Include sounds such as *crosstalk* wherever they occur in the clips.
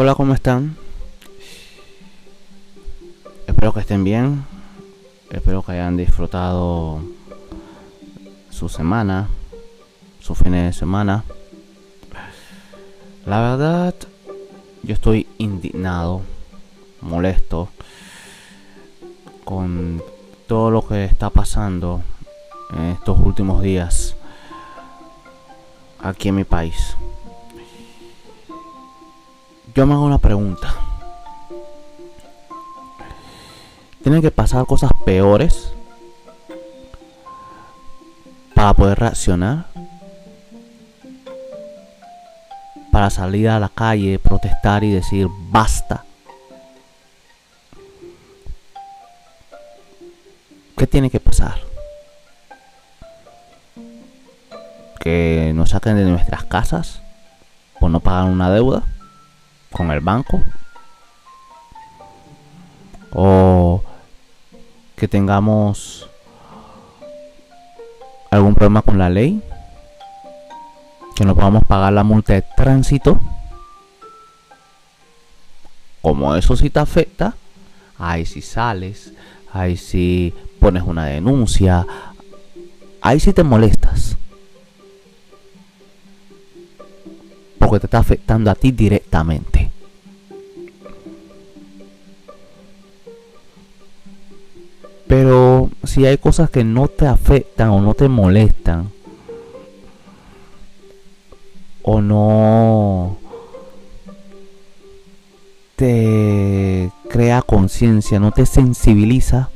Hola, ¿cómo están? Espero que estén bien. Espero que hayan disfrutado su semana, su fin de semana. La verdad, yo estoy indignado, molesto con todo lo que está pasando en estos últimos días aquí en mi país. Yo me hago una pregunta. ¿Tienen que pasar cosas peores para poder reaccionar? Para salir a la calle, protestar y decir basta. ¿Qué tiene que pasar? Que nos saquen de nuestras casas por no pagar una deuda con el banco. O que tengamos algún problema con la ley. Que no podamos pagar la multa de tránsito. Como eso sí te afecta, ahí si sales, ahí si pones una denuncia, ahí sí te molestas. Porque te está afectando a ti directamente. Si hay cosas que no te afectan o no te molestan, o no te crea conciencia, no te sensibiliza,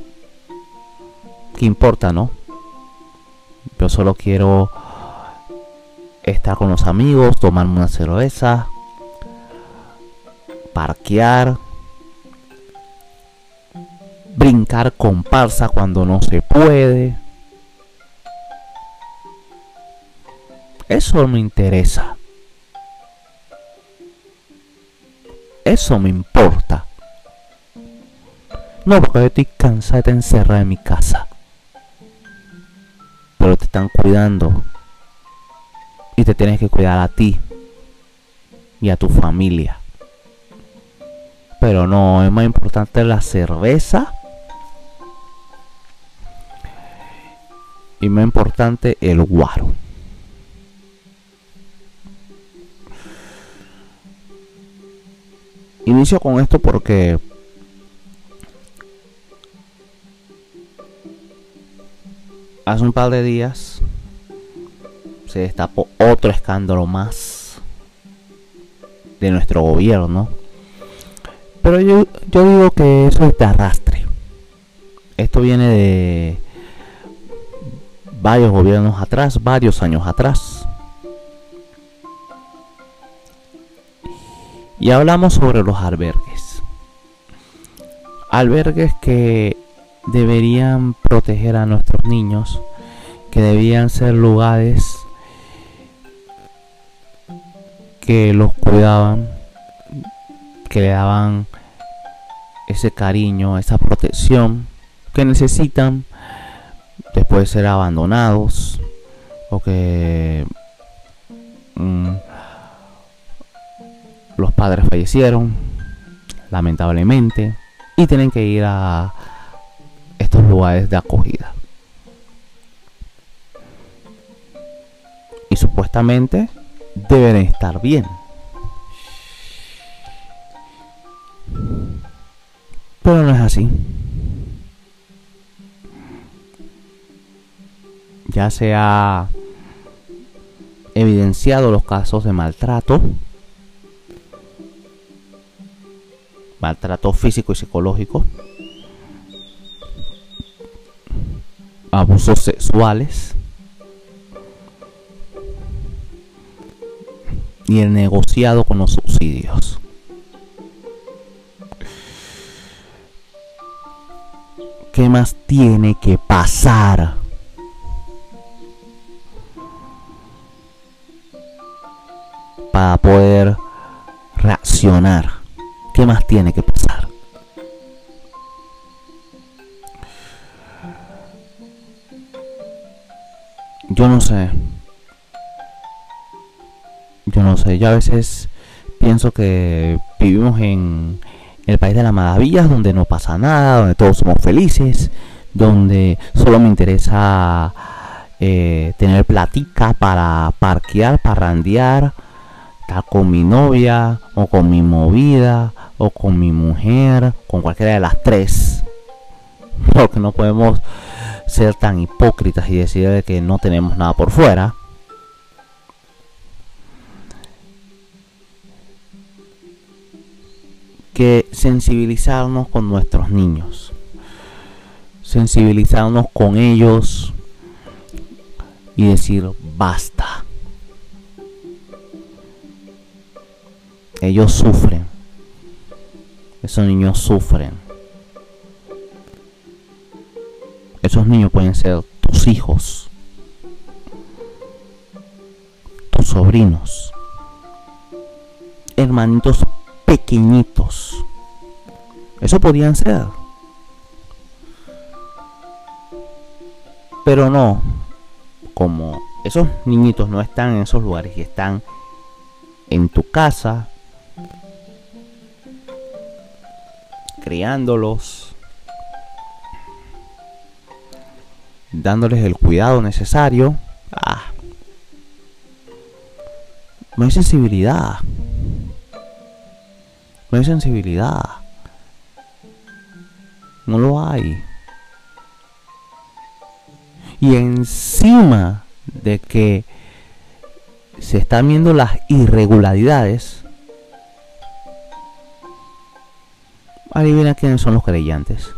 ¿qué importa, no? Yo solo quiero estar con los amigos, tomarme una cerveza, parquear, brincar comparsa cuando no se puede. Eso me interesa. Eso me importa. No, porque yo estoy cansada de encerrar en mi casa. Pero te están cuidando. Y te tienes que cuidar a ti. Y a tu familia. Pero no, es más importante la cerveza. Y más importante el guaro. Inicio con esto porque hace un par de días se destapó otro escándalo más de nuestro gobierno. Pero yo, yo digo que eso es de arrastre. Esto viene de varios gobiernos atrás, varios años atrás. Y hablamos sobre los albergues. Albergues que deberían proteger a nuestros niños, que debían ser lugares que los cuidaban, que le daban ese cariño, esa protección que necesitan después de ser abandonados o que mm, los padres fallecieron lamentablemente y tienen que ir a estos lugares de acogida. Y supuestamente deben estar bien. Pero no es así ya se ha evidenciado los casos de maltrato maltrato físico y psicológico, abusos sexuales y el negociado con los subsidios. ¿Qué más tiene que pasar? Para poder reaccionar. ¿Qué más tiene que pasar? Yo no sé. Yo no sé. Yo a veces pienso que vivimos en el país de las maravillas, donde no pasa nada, donde todos somos felices, donde solo me interesa eh, tener platica para parquear, parrandear, estar con mi novia o con mi movida o con mi mujer, con cualquiera de las tres. *laughs* Porque no podemos ser tan hipócritas y decir que no tenemos nada por fuera. Que sensibilizarnos con nuestros niños. Sensibilizarnos con ellos y decir basta. Ellos sufren. Esos niños sufren. Esos niños pueden ser tus hijos, tus sobrinos, hermanitos pequeñitos. Eso podían ser. Pero no, como esos niñitos no están en esos lugares y están en tu casa, criándolos, dándoles el cuidado necesario. Ah, no hay sensibilidad. No hay sensibilidad. No lo hay. Y encima de que se están viendo las irregularidades, adivina quiénes son los creyentes.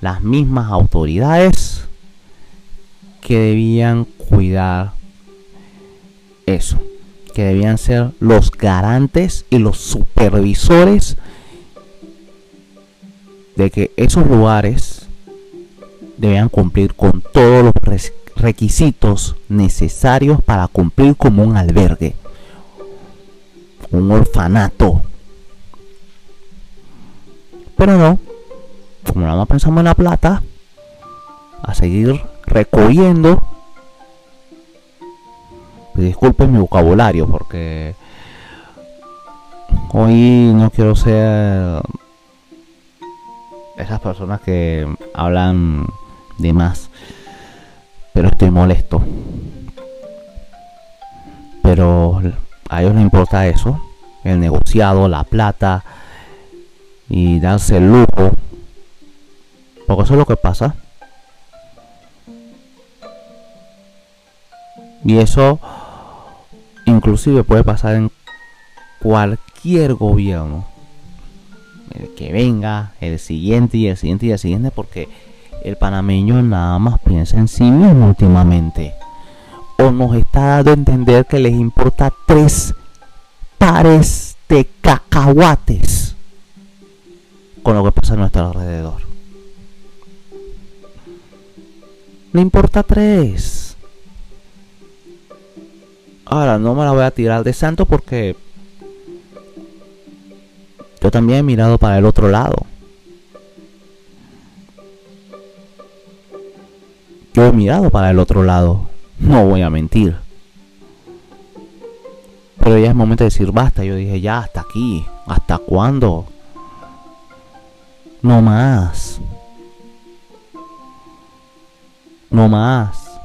Las mismas autoridades que debían cuidar eso, que debían ser los garantes y los supervisores de que esos lugares debían cumplir con todos los requisitos necesarios para cumplir como un albergue, un orfanato. Pero no, como nada más pensamos en la plata, a seguir recogiendo. Disculpen mi vocabulario porque hoy no quiero ser esas personas que hablan de más. Pero estoy molesto. Pero a ellos no importa eso. El negociado, la plata y darse el lujo. Porque eso es lo que pasa. Y eso inclusive puede pasar en cualquier gobierno. El que venga, el siguiente y el siguiente y el siguiente, porque el panameño nada más piensa en sí mismo últimamente. O nos está dando a entender que les importa tres pares de cacahuates con lo que pasa a nuestro alrededor. Le importa tres. Ahora no me la voy a tirar de santo porque yo también he mirado para el otro lado. Yo he mirado para el otro lado. No voy a mentir. Pero ya es momento de decir basta. Yo dije ya hasta aquí. ¿Hasta cuándo? No más. No más.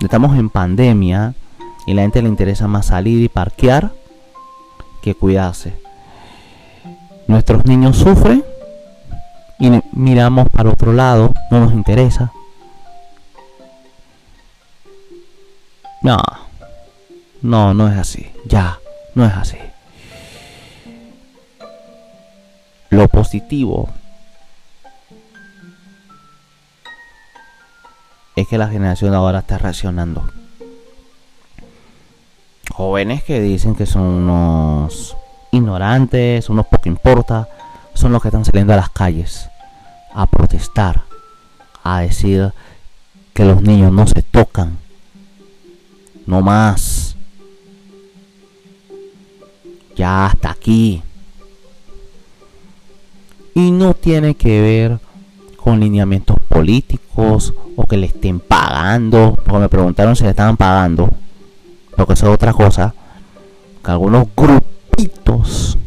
Estamos en pandemia y la gente le interesa más salir y parquear que cuidarse. Nuestros niños sufren y miramos para otro lado, no nos interesa. No, no, no es así, ya, no es así. Lo positivo es que la generación ahora está reaccionando. Jóvenes que dicen que son unos ignorantes, unos poco importa, son los que están saliendo a las calles a protestar, a decir que los niños no se tocan, no más. Ya hasta aquí. Y no tiene que ver con lineamientos políticos o que le estén pagando, porque me preguntaron si le estaban pagando, porque eso es otra cosa, que algunos grupitos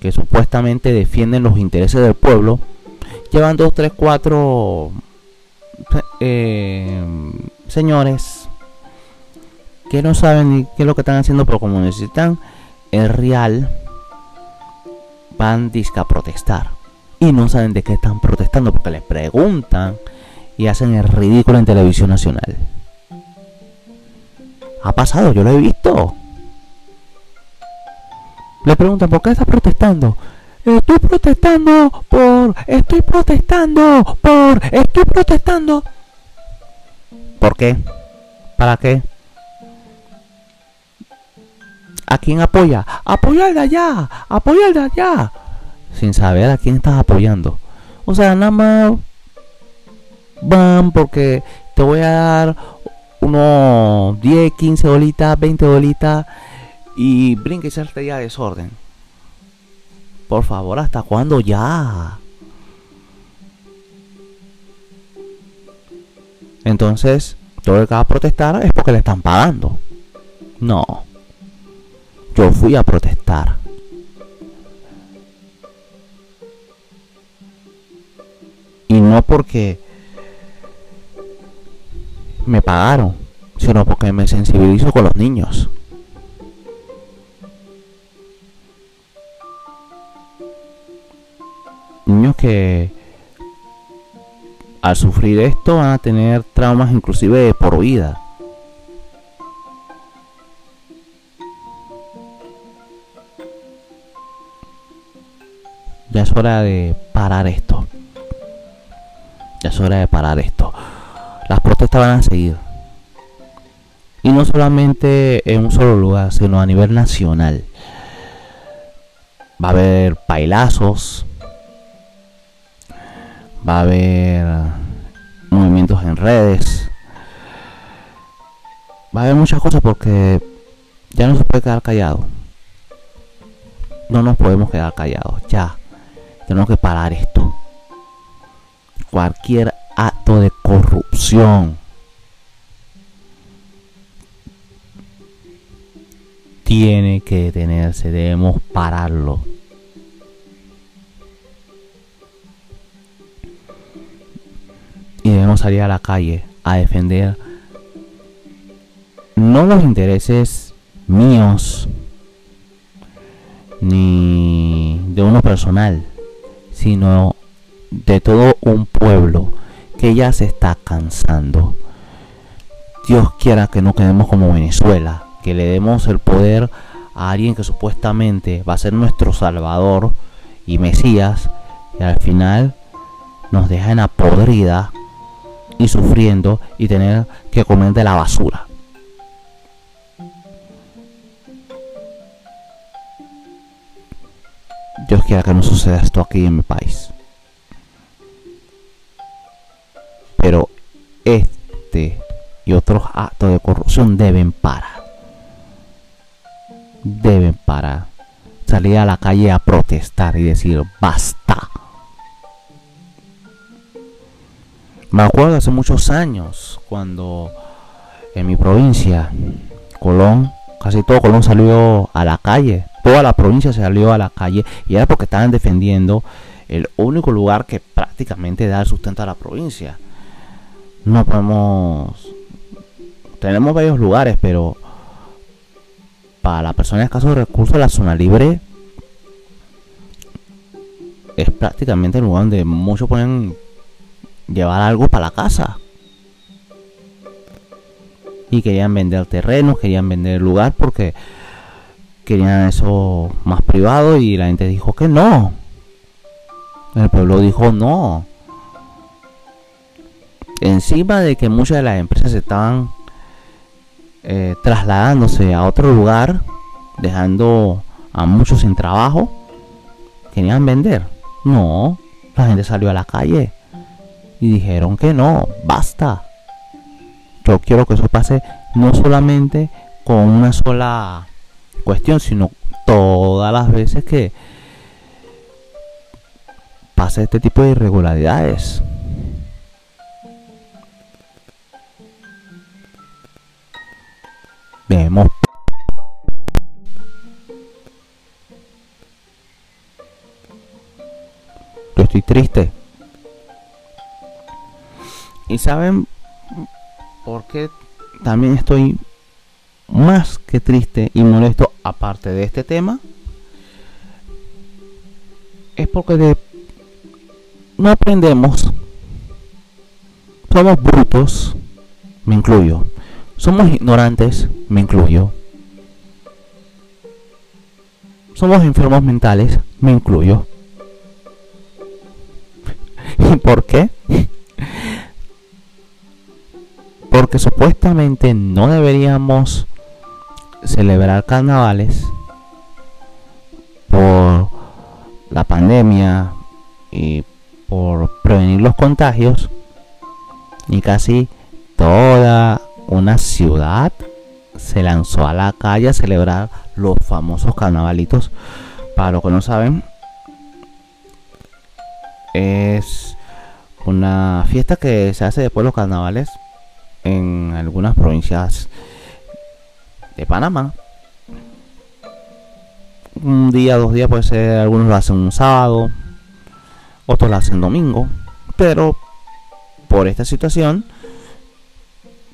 que supuestamente defienden los intereses del pueblo, llevan dos, tres, cuatro eh, señores que no saben ni qué es lo que están haciendo, pero como necesitan el real, van a protestar. Y no saben de qué están protestando porque les preguntan y hacen el ridículo en televisión nacional. Ha pasado, yo lo he visto. Le preguntan, ¿por qué estás protestando? Estoy protestando por... Estoy protestando por... Estoy protestando. ¿Por qué? ¿Para qué? ¿A quién apoya? Apoyar de allá. Apoyar de allá. Sin saber a quién estás apoyando. O sea, nada más van porque te voy a dar unos 10, 15 bolitas, 20 bolitas y brinca y salte ya desorden. Por favor, ¿hasta cuándo ya? Entonces, todo el que va a protestar es porque le están pagando. No. Yo fui a protestar. Y no porque me pagaron, sino porque me sensibilizo con los niños. Niños que al sufrir esto van a tener traumas inclusive por vida. Ya es hora de parar esto. Ya es hora de parar esto las protestas van a seguir. Y no solamente en un solo lugar, sino a nivel nacional. Va a haber bailazos. Va a haber movimientos en redes. Va a haber muchas cosas porque ya no se puede quedar callado. No nos podemos quedar callados. Ya. Tenemos que parar esto. Cualquier acto de corrupción. Tiene que detenerse, debemos pararlo. Y debemos salir a la calle a defender no los intereses míos ni de uno personal, sino de todo un pueblo que ya se está cansando. Dios quiera que no quedemos como Venezuela, que le demos el poder a alguien que supuestamente va a ser nuestro Salvador y Mesías, y al final nos deja en la podrida y sufriendo y tener que comer de la basura. Dios quiera que no suceda esto aquí en mi país. Pero este y otros actos de corrupción deben parar. Deben parar. Salir a la calle a protestar y decir basta. Me acuerdo hace muchos años cuando en mi provincia, Colón, casi todo Colón salió a la calle. Toda la provincia salió a la calle y era porque estaban defendiendo el único lugar que prácticamente da el sustento a la provincia no podemos... Tenemos varios lugares, pero para la persona de escasos recursos, la zona libre es prácticamente el lugar donde muchos pueden llevar algo para la casa. Y querían vender terrenos, querían vender el lugar porque querían eso más privado y la gente dijo que no. El pueblo dijo no encima de que muchas de las empresas estaban eh, trasladándose a otro lugar, dejando a muchos sin trabajo, querían vender. No, la gente salió a la calle y dijeron que no, basta. Yo quiero que eso pase no solamente con una sola cuestión, sino todas las veces que pasa este tipo de irregularidades. Vemos yo estoy triste. ¿Y saben por qué también estoy más que triste y molesto aparte de este tema. Es porque no aprendemos. Somos brutos, me incluyo. Somos ignorantes, me incluyo. Somos enfermos mentales, me incluyo. *laughs* ¿Y por qué? *laughs* Porque supuestamente no deberíamos celebrar carnavales por la pandemia y por prevenir los contagios y casi toda una ciudad se lanzó a la calle a celebrar los famosos carnavalitos. Para los que no saben, es una fiesta que se hace después de los carnavales en algunas provincias de Panamá. Un día, dos días puede ser, algunos lo hacen un sábado, otros lo hacen domingo, pero por esta situación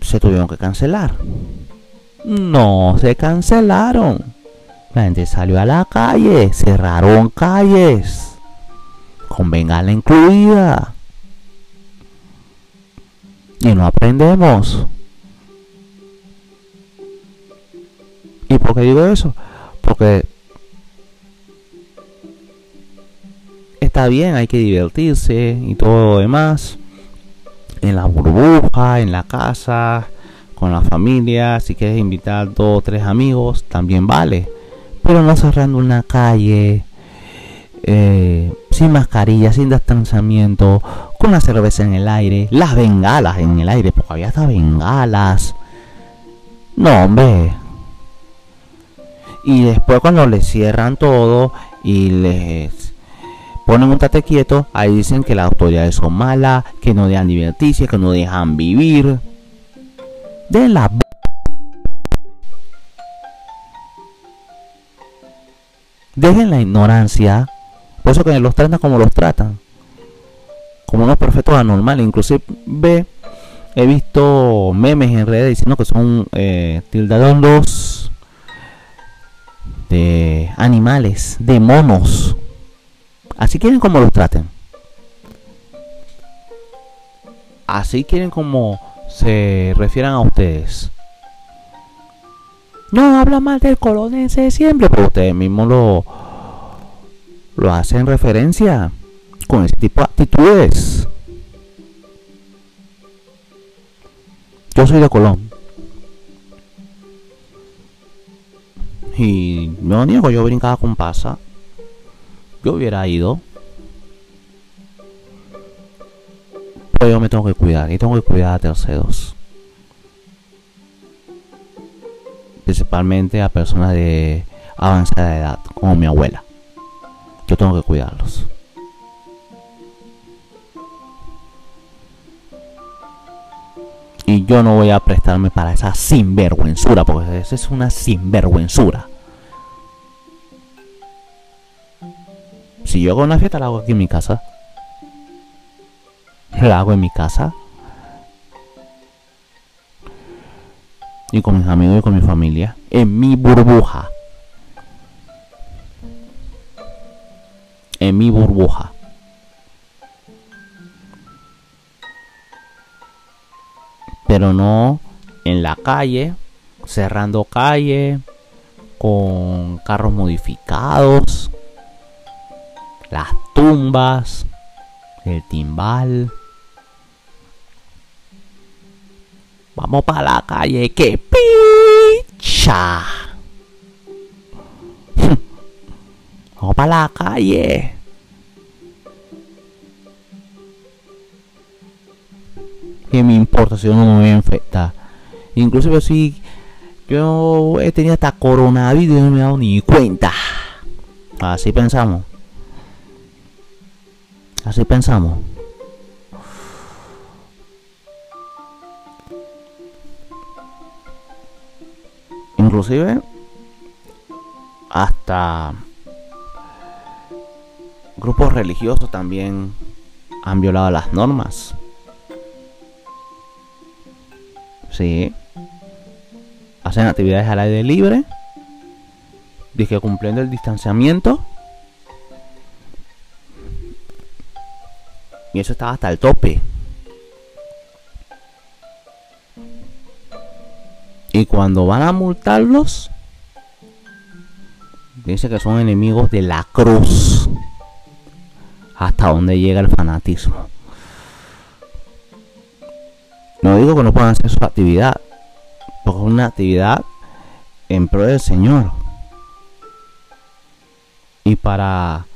se tuvieron que cancelar. No se cancelaron. La gente salió a la calle, cerraron calles, con bengala incluida. Y no aprendemos. ¿Y por qué digo eso? Porque está bien, hay que divertirse y todo lo demás. En la burbuja, en la casa, con la familia. Si quieres invitar dos o tres amigos, también vale. Pero no cerrando una calle. Eh, sin mascarilla, sin distanciamiento, con la cerveza en el aire, las bengalas en el aire, porque había hasta bengalas. No, hombre, y después cuando les cierran todo y les ponen un tate quieto, ahí dicen que las autoridades son malas, que no dejan divertirse, que no dejan vivir. De la... Dejen la ignorancia. Por eso que los tratan como los tratan. Como unos perfectos anormales. Inclusive he visto memes en redes diciendo que son eh, tildados de animales, de monos. Así quieren como los traten. Así quieren como se refieran a ustedes. No habla mal del colonense siempre, pero ustedes mismos lo, lo hacen referencia con ese tipo de actitudes. Yo soy de Colón. Y no niego, yo brincaba con pasa. Yo hubiera ido. Pero yo me tengo que cuidar. Y tengo que cuidar a terceros. Principalmente a personas de avanzada edad, como mi abuela. Yo tengo que cuidarlos. Y yo no voy a prestarme para esa sinvergüenzura, porque esa es una sinvergüenzura. Si yo hago una fiesta, la hago aquí en mi casa. La hago en mi casa. Y con mis amigos y con mi familia. En mi burbuja. En mi burbuja. Pero no en la calle. Cerrando calle. Con carros modificados las tumbas, el timbal. Vamos para la calle, que picha. *laughs* Vamos para la calle. ¿Qué me importa si yo no me voy a infectar? Inclusive si yo he tenido hasta coronavirus y no me he dado ni cuenta. Así pensamos. Así pensamos. Inclusive hasta grupos religiosos también han violado las normas. Sí. Hacen actividades al aire libre. Dije cumpliendo el distanciamiento. Y eso estaba hasta el tope. Y cuando van a multarlos, dice que son enemigos de la cruz. Hasta donde llega el fanatismo. No digo que no puedan hacer su actividad, porque es una actividad en pro del Señor. Y para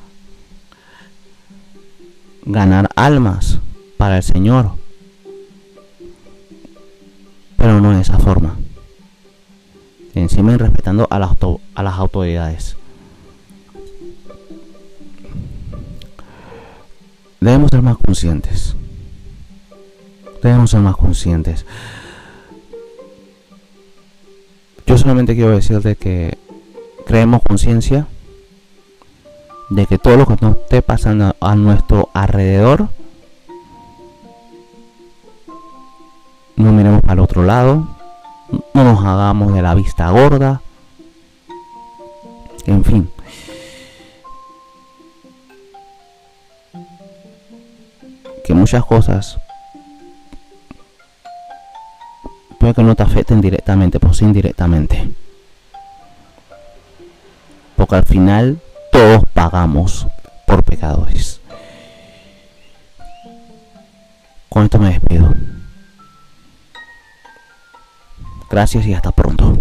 ganar almas para el Señor. Pero no de esa forma. Encima y respetando a las, a las autoridades. Debemos ser más conscientes. Debemos ser más conscientes. Yo solamente quiero decirte que creemos conciencia de que todo lo que nos esté pasando a nuestro alrededor, no miremos para el otro lado, no nos hagamos de la vista gorda, en fin. Que muchas cosas puede que no te afecten directamente, pues indirectamente. Porque al final todos pagamos por pecadores. Con esto me despido. Gracias y hasta pronto.